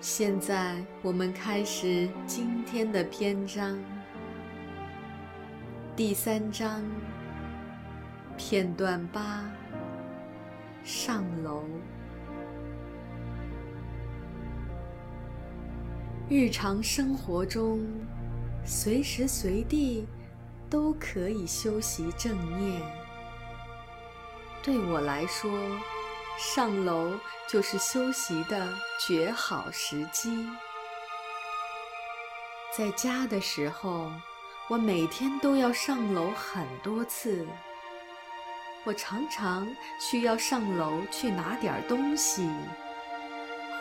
现在我们开始今天的篇章，第三章，片段八，上楼。日常生活中，随时随地都可以修习正念。对我来说，上楼就是修习的绝好时机。在家的时候，我每天都要上楼很多次。我常常需要上楼去拿点东西，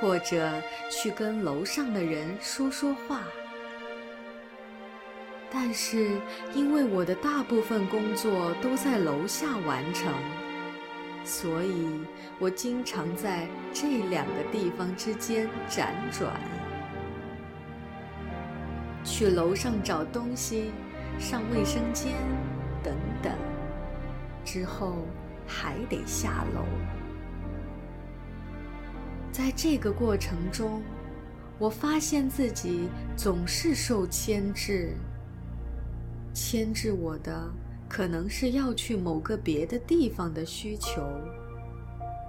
或者去跟楼上的人说说话。但是，因为我的大部分工作都在楼下完成。所以我经常在这两个地方之间辗转，去楼上找东西、上卫生间等等，之后还得下楼。在这个过程中，我发现自己总是受牵制，牵制我的。可能是要去某个别的地方的需求，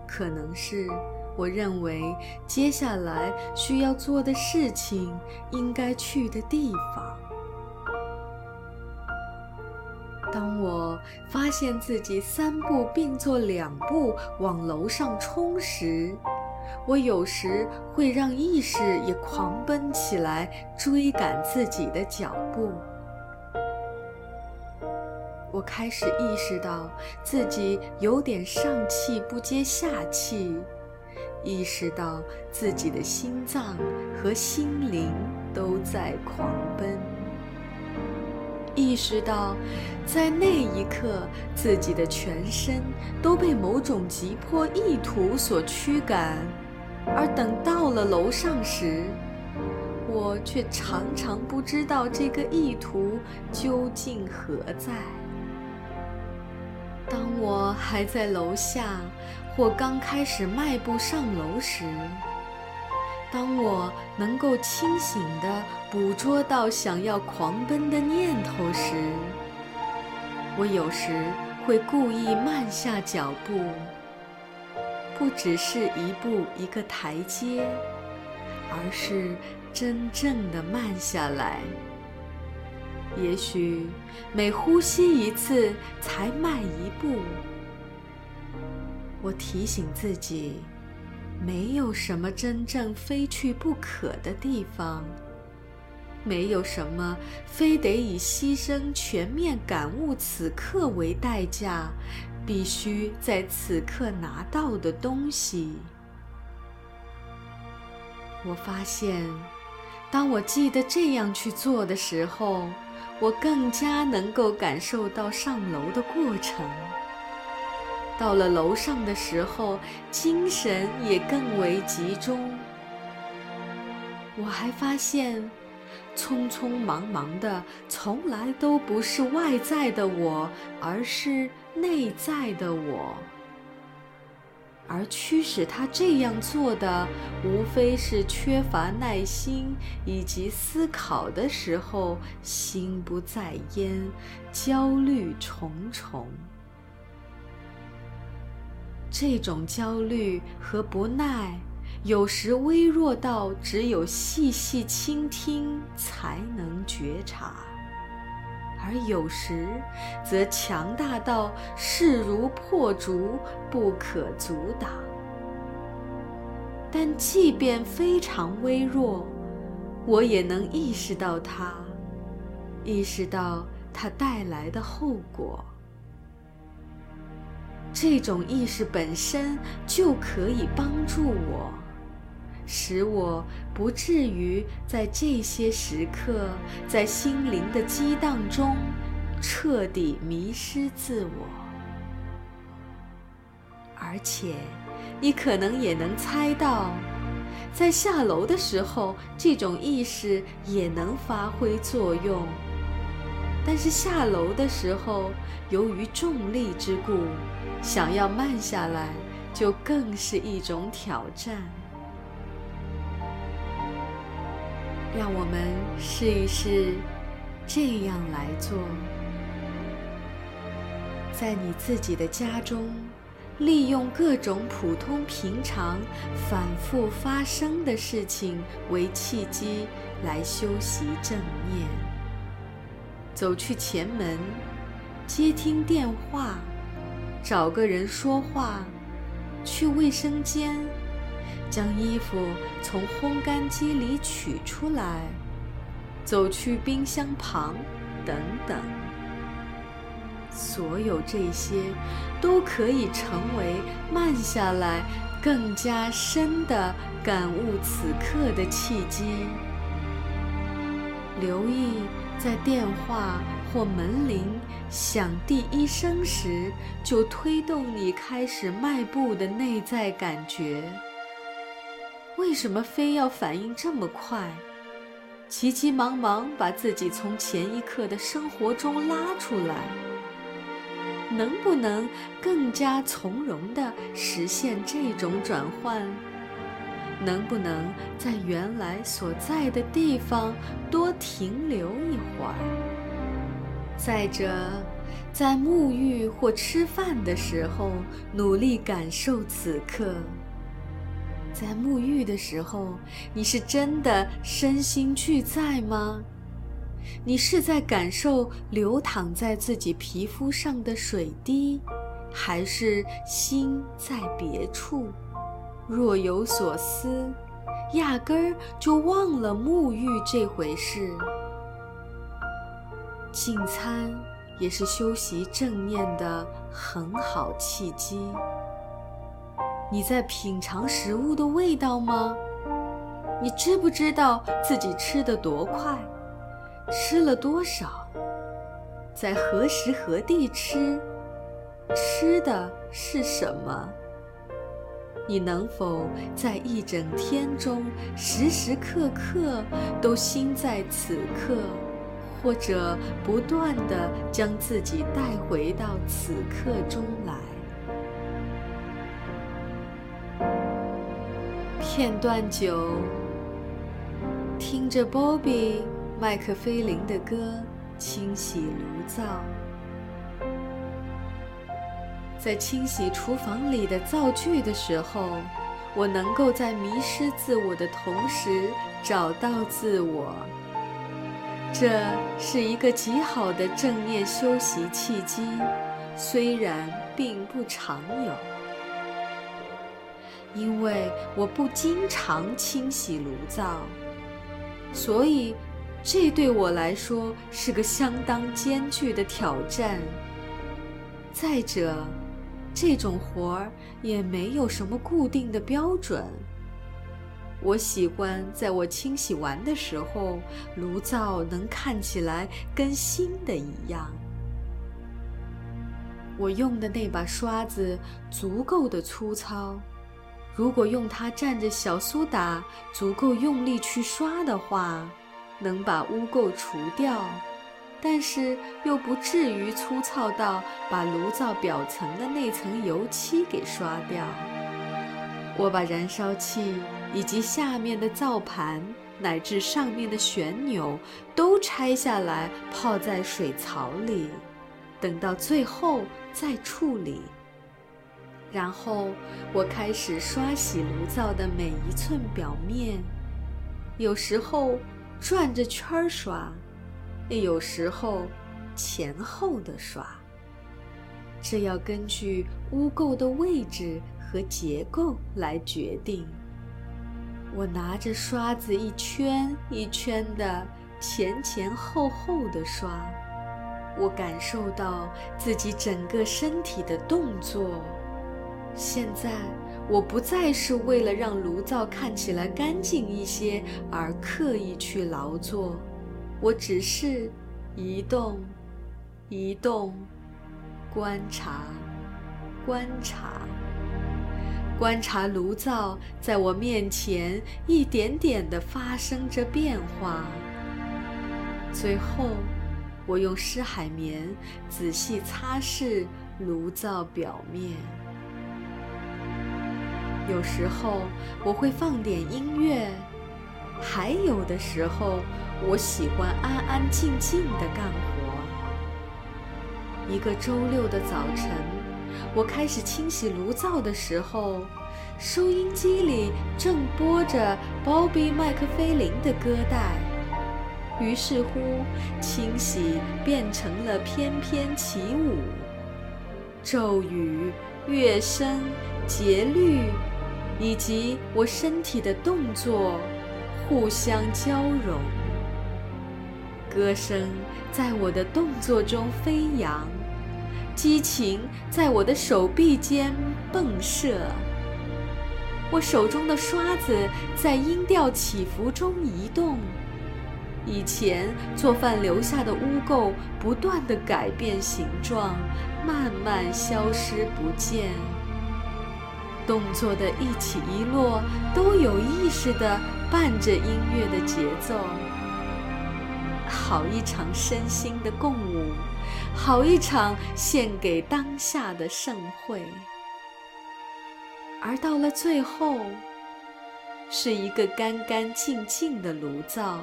可能是我认为接下来需要做的事情应该去的地方。当我发现自己三步并作两步往楼上冲时，我有时会让意识也狂奔起来，追赶自己的脚步。我开始意识到自己有点上气不接下气，意识到自己的心脏和心灵都在狂奔，意识到在那一刻自己的全身都被某种急迫意图所驱赶，而等到了楼上时，我却常常不知道这个意图究竟何在。当我还在楼下，或刚开始迈步上楼时，当我能够清醒地捕捉到想要狂奔的念头时，我有时会故意慢下脚步，不只是一步一个台阶，而是真正的慢下来。也许每呼吸一次才迈一步。我提醒自己，没有什么真正非去不可的地方，没有什么非得以牺牲全面感悟此刻为代价，必须在此刻拿到的东西。我发现，当我记得这样去做的时候。我更加能够感受到上楼的过程。到了楼上的时候，精神也更为集中。我还发现，匆匆忙忙的从来都不是外在的我，而是内在的我。而驱使他这样做的，无非是缺乏耐心，以及思考的时候心不在焉、焦虑重重。这种焦虑和不耐，有时微弱到只有细细倾听才能觉察。而有时，则强大到势如破竹，不可阻挡。但即便非常微弱，我也能意识到它，意识到它带来的后果。这种意识本身就可以帮助我，使我不至于在这些时刻，在心灵的激荡中彻底迷失自我。而且，你可能也能猜到，在下楼的时候，这种意识也能发挥作用。但是下楼的时候，由于重力之故，想要慢下来，就更是一种挑战。让我们试一试这样来做：在你自己的家中，利用各种普通平常、反复发生的事情为契机来修习正念。走去前门，接听电话，找个人说话，去卫生间。将衣服从烘干机里取出来，走去冰箱旁，等等。所有这些都可以成为慢下来、更加深的感悟此刻的契机。留意在电话或门铃响第一声时，就推动你开始迈步的内在感觉。为什么非要反应这么快，急急忙忙把自己从前一刻的生活中拉出来？能不能更加从容地实现这种转换？能不能在原来所在的地方多停留一会儿？再者，在沐浴或吃饭的时候，努力感受此刻。在沐浴的时候，你是真的身心俱在吗？你是在感受流淌在自己皮肤上的水滴，还是心在别处，若有所思，压根儿就忘了沐浴这回事？进餐也是修习正念的很好契机。你在品尝食物的味道吗？你知不知道自己吃的多快，吃了多少，在何时何地吃，吃的是什么？你能否在一整天中时时刻刻都心在此刻，或者不断地将自己带回到此刻中来？片段九，听着 Bobby 麦克菲林的歌，清洗炉灶。在清洗厨房里的灶具的时候，我能够在迷失自我的同时找到自我。这是一个极好的正念修习契机，虽然并不常有。因为我不经常清洗炉灶，所以这对我来说是个相当艰巨的挑战。再者，这种活儿也没有什么固定的标准。我喜欢在我清洗完的时候，炉灶能看起来跟新的一样。我用的那把刷子足够的粗糙。如果用它蘸着小苏打，足够用力去刷的话，能把污垢除掉，但是又不至于粗糙到把炉灶表层的那层油漆给刷掉。我把燃烧器以及下面的灶盘乃至上面的旋钮都拆下来，泡在水槽里，等到最后再处理。然后我开始刷洗炉灶的每一寸表面，有时候转着圈儿刷，有时候前后的刷。这要根据污垢的位置和结构来决定。我拿着刷子一圈一圈的前前后后的刷，我感受到自己整个身体的动作。现在我不再是为了让炉灶看起来干净一些而刻意去劳作，我只是移动，移动，观察，观察，观察炉灶在我面前一点点地发生着变化。最后，我用湿海绵仔细擦拭炉灶表面。有时候我会放点音乐，还有的时候我喜欢安安静静的干活。一个周六的早晨，我开始清洗炉灶的时候，收音机里正播着鲍比·麦克菲林的歌带，于是乎，清洗变成了翩翩起舞，咒语、乐声、节律。以及我身体的动作互相交融，歌声在我的动作中飞扬，激情在我的手臂间迸射。我手中的刷子在音调起伏中移动，以前做饭留下的污垢不断地改变形状，慢慢消失不见。动作的一起一落都有意识地伴着音乐的节奏，好一场身心的共舞，好一场献给当下的盛会。而到了最后，是一个干干净净的炉灶。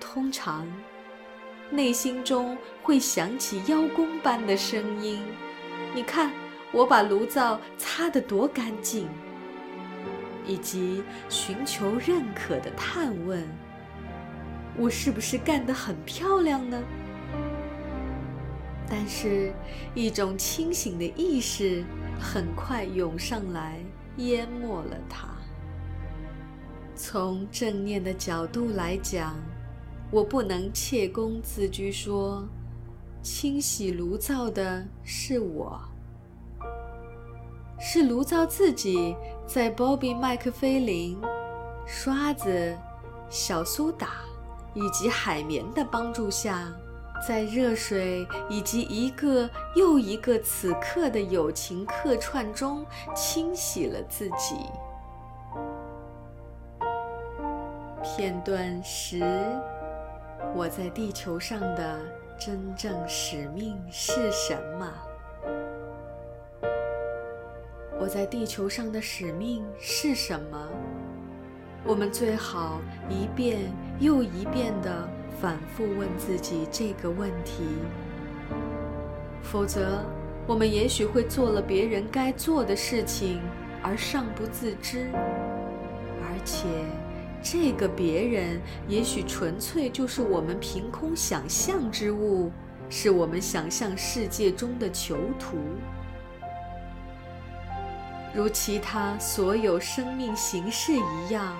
通常，内心中会响起邀功般的声音：“你看。”我把炉灶擦得多干净，以及寻求认可的探问：我是不是干得很漂亮呢？但是，一种清醒的意识很快涌上来，淹没了它。从正念的角度来讲，我不能窃功自居说，清洗炉灶的是我。是炉灶自己在 Bobby 麦克菲林、刷子、小苏打以及海绵的帮助下，在热水以及一个又一个此刻的友情客串中清洗了自己。片段十：我在地球上的真正使命是什么？在地球上的使命是什么？我们最好一遍又一遍地反复问自己这个问题，否则我们也许会做了别人该做的事情而尚不自知，而且这个别人也许纯粹就是我们凭空想象之物，是我们想象世界中的囚徒。如其他所有生命形式一样，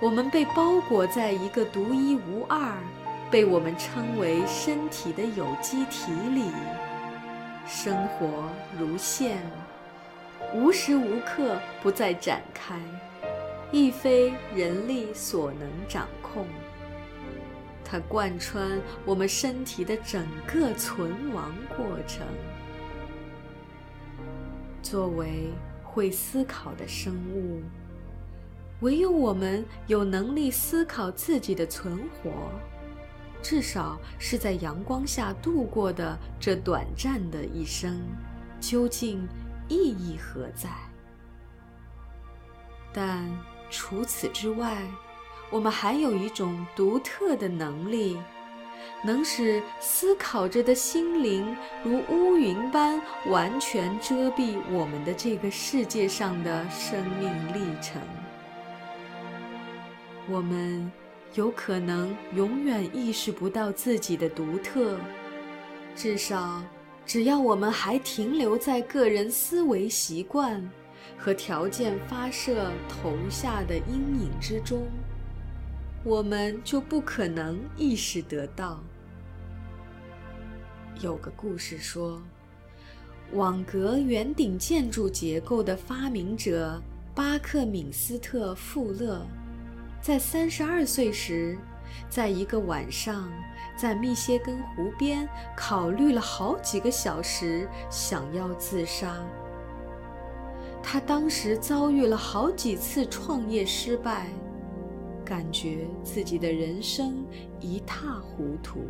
我们被包裹在一个独一无二、被我们称为身体的有机体里，生活如线，无时无刻不在展开，亦非人力所能掌控。它贯穿我们身体的整个存亡过程，作为。会思考的生物，唯有我们有能力思考自己的存活，至少是在阳光下度过的这短暂的一生，究竟意义何在？但除此之外，我们还有一种独特的能力。能使思考着的心灵如乌云般完全遮蔽我们的这个世界上的生命历程。我们有可能永远意识不到自己的独特，至少只要我们还停留在个人思维习惯和条件发射投下的阴影之中。我们就不可能意识得到。有个故事说，网格圆顶建筑结构的发明者巴克敏斯特·富勒，在三十二岁时，在一个晚上，在密歇根湖边考虑了好几个小时，想要自杀。他当时遭遇了好几次创业失败，感觉自己的人生一塌糊涂。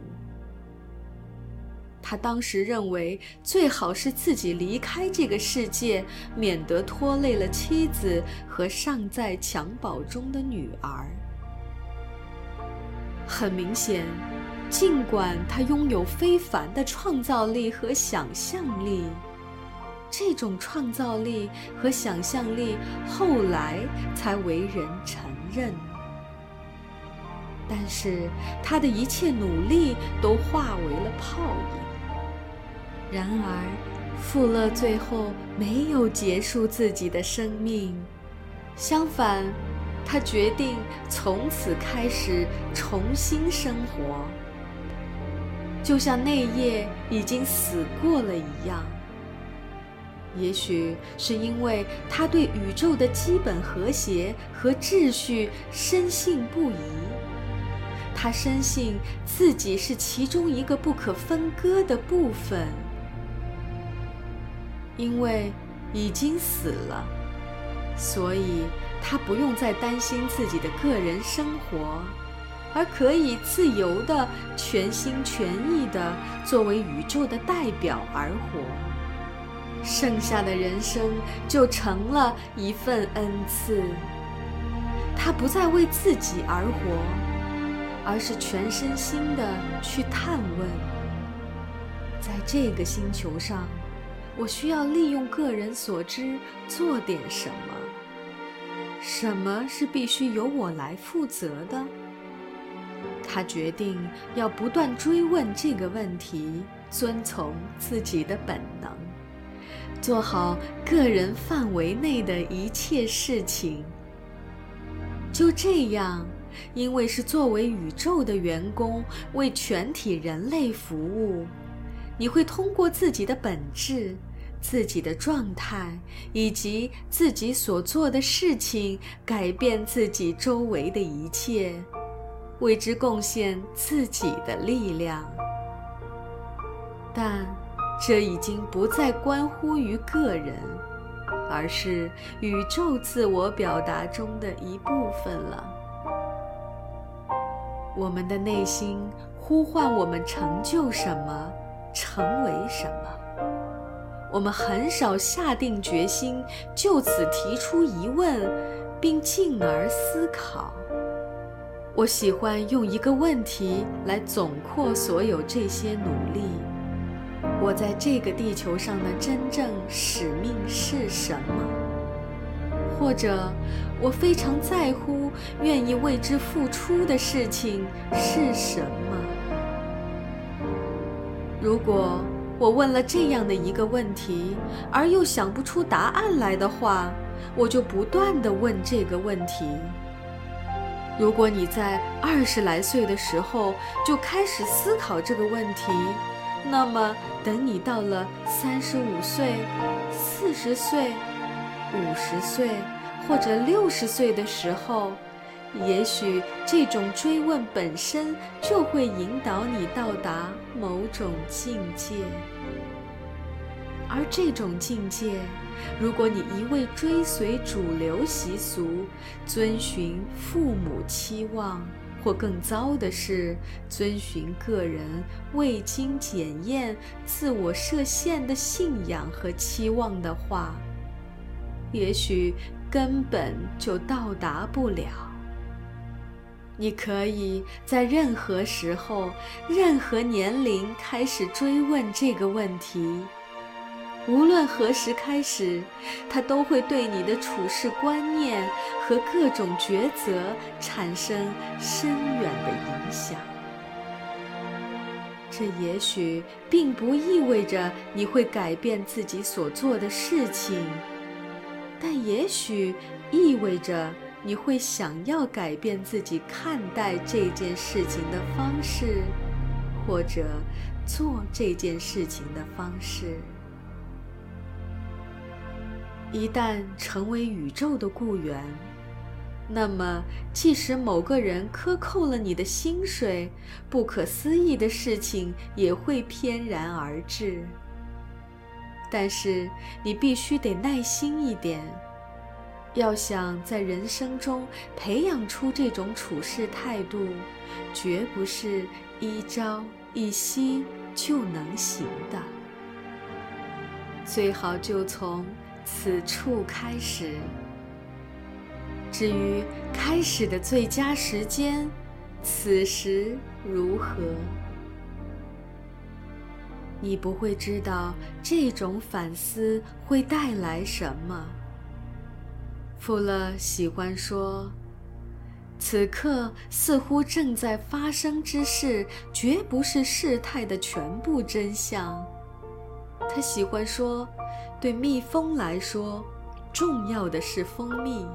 他当时认为最好是自己离开这个世界，免得拖累了妻子和尚在襁褓中的女儿。很明显，尽管他拥有非凡的创造力和想象力，这种创造力和想象力后来才为人承认。但是他的一切努力都化为了泡影。然而，富勒最后没有结束自己的生命，相反，他决定从此开始重新生活，就像那夜已经死过了一样。也许是因为他对宇宙的基本和谐和秩序深信不疑，他深信自己是其中一个不可分割的部分。因为已经死了，所以他不用再担心自己的个人生活，而可以自由的、全心全意的作为宇宙的代表而活。剩下的人生就成了一份恩赐。他不再为自己而活，而是全身心的去探问，在这个星球上。我需要利用个人所知做点什么？什么是必须由我来负责的？他决定要不断追问这个问题，遵从自己的本能，做好个人范围内的一切事情。就这样，因为是作为宇宙的员工，为全体人类服务，你会通过自己的本质。自己的状态以及自己所做的事情，改变自己周围的一切，为之贡献自己的力量。但这已经不再关乎于个人，而是宇宙自我表达中的一部分了。我们的内心呼唤我们成就什么，成为什么。我们很少下定决心就此提出疑问，并进而思考。我喜欢用一个问题来总括所有这些努力：我在这个地球上的真正使命是什么？或者，我非常在乎、愿意为之付出的事情是什么？如果。我问了这样的一个问题，而又想不出答案来的话，我就不断的问这个问题。如果你在二十来岁的时候就开始思考这个问题，那么等你到了三十五岁、四十岁、五十岁或者六十岁的时候，也许这种追问本身就会引导你到达某种境界，而这种境界，如果你一味追随主流习俗，遵循父母期望，或更糟的是，遵循个人未经检验、自我设限的信仰和期望的话，也许根本就到达不了。你可以在任何时候、任何年龄开始追问这个问题，无论何时开始，它都会对你的处事观念和各种抉择产生深远的影响。这也许并不意味着你会改变自己所做的事情，但也许意味着。你会想要改变自己看待这件事情的方式，或者做这件事情的方式。一旦成为宇宙的雇员，那么即使某个人克扣了你的薪水，不可思议的事情也会翩然而至。但是你必须得耐心一点，要想在人生中培养出这种处事态度，绝不是一朝一夕就能行的。最好就从此处开始。至于开始的最佳时间，此时如何？你不会知道这种反思会带来什么。富勒喜欢说：“此刻似乎正在发生之事，绝不是事态的全部真相。”他喜欢说：“对蜜蜂来说，重要的是蜂蜜，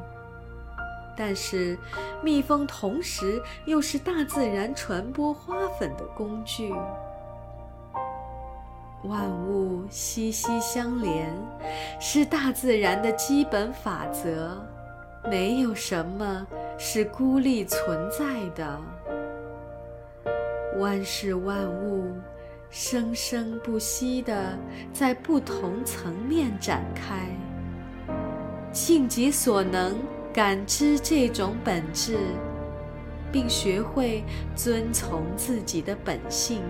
但是蜜蜂同时又是大自然传播花粉的工具。”万物息息相连，是大自然的基本法则，没有什么是孤立存在的。万事万物生生不息地在不同层面展开，尽己所能感知这种本质，并学会遵从自己的本性。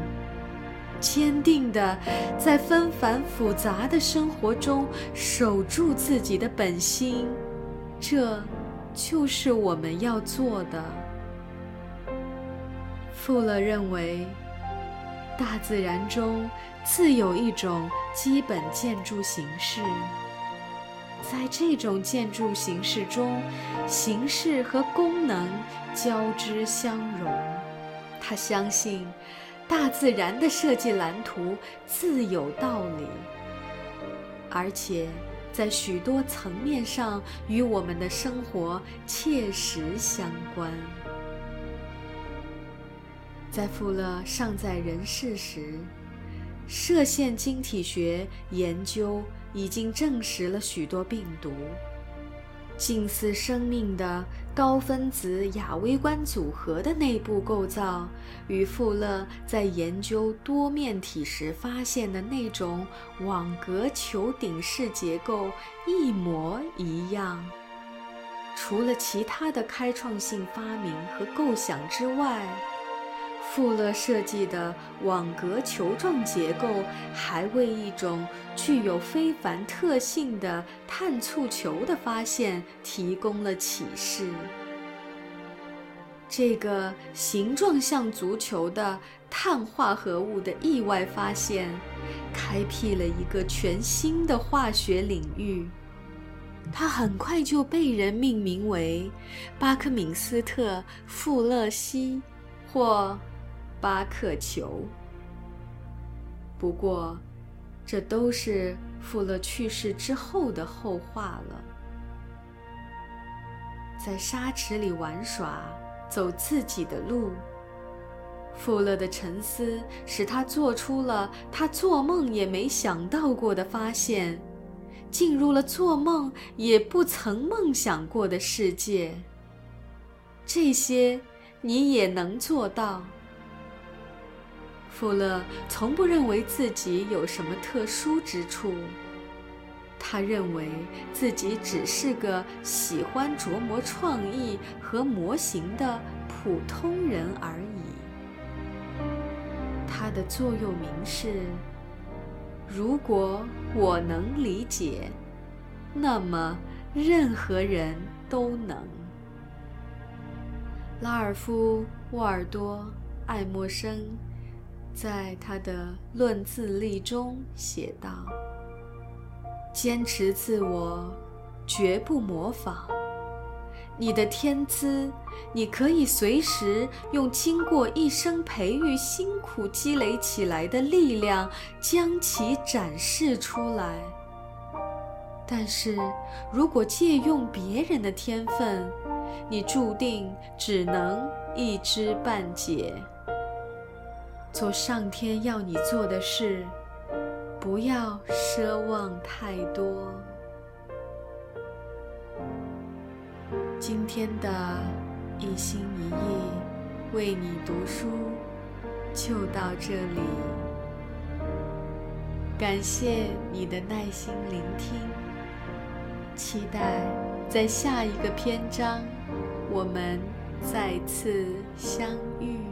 坚定地在纷繁复杂的生活中守住自己的本心，这就是我们要做的。富勒认为，大自然中自有一种基本建筑形式，在这种建筑形式中，形式和功能交织相融。他相信。大自然的设计蓝图自有道理，而且在许多层面上与我们的生活切实相关。在富勒尚在人世时，射线晶体学研究已经证实了许多病毒。近似生命的高分子亚微观组合的内部构造，与富勒在研究多面体时发现的那种网格球顶式结构一模一样。除了其他的开创性发明和构想之外，富勒设计的网格球状结构还为一种具有非凡特性的碳簇球的发现提供了启示。这个形状像足球的碳化合物的意外发现，开辟了一个全新的化学领域。它很快就被人命名为巴克敏斯特·富勒西，或。巴克球。不过，这都是富勒去世之后的后话了。在沙池里玩耍，走自己的路。富勒的沉思使他做出了他做梦也没想到过的发现，进入了做梦也不曾梦想过的世界。这些你也能做到。富勒从不认为自己有什么特殊之处，他认为自己只是个喜欢琢磨创意和模型的普通人而已。他的座右铭是：“如果我能理解，那么任何人都能。”拉尔夫·沃尔多·爱默生。在他的《论自立》中写道：“坚持自我，绝不模仿。你的天资，你可以随时用经过一生培育、辛苦积累起来的力量将其展示出来。但是，如果借用别人的天分，你注定只能一知半解。”做上天要你做的事，不要奢望太多。今天的一心一意为你读书就到这里，感谢你的耐心聆听，期待在下一个篇章我们再次相遇。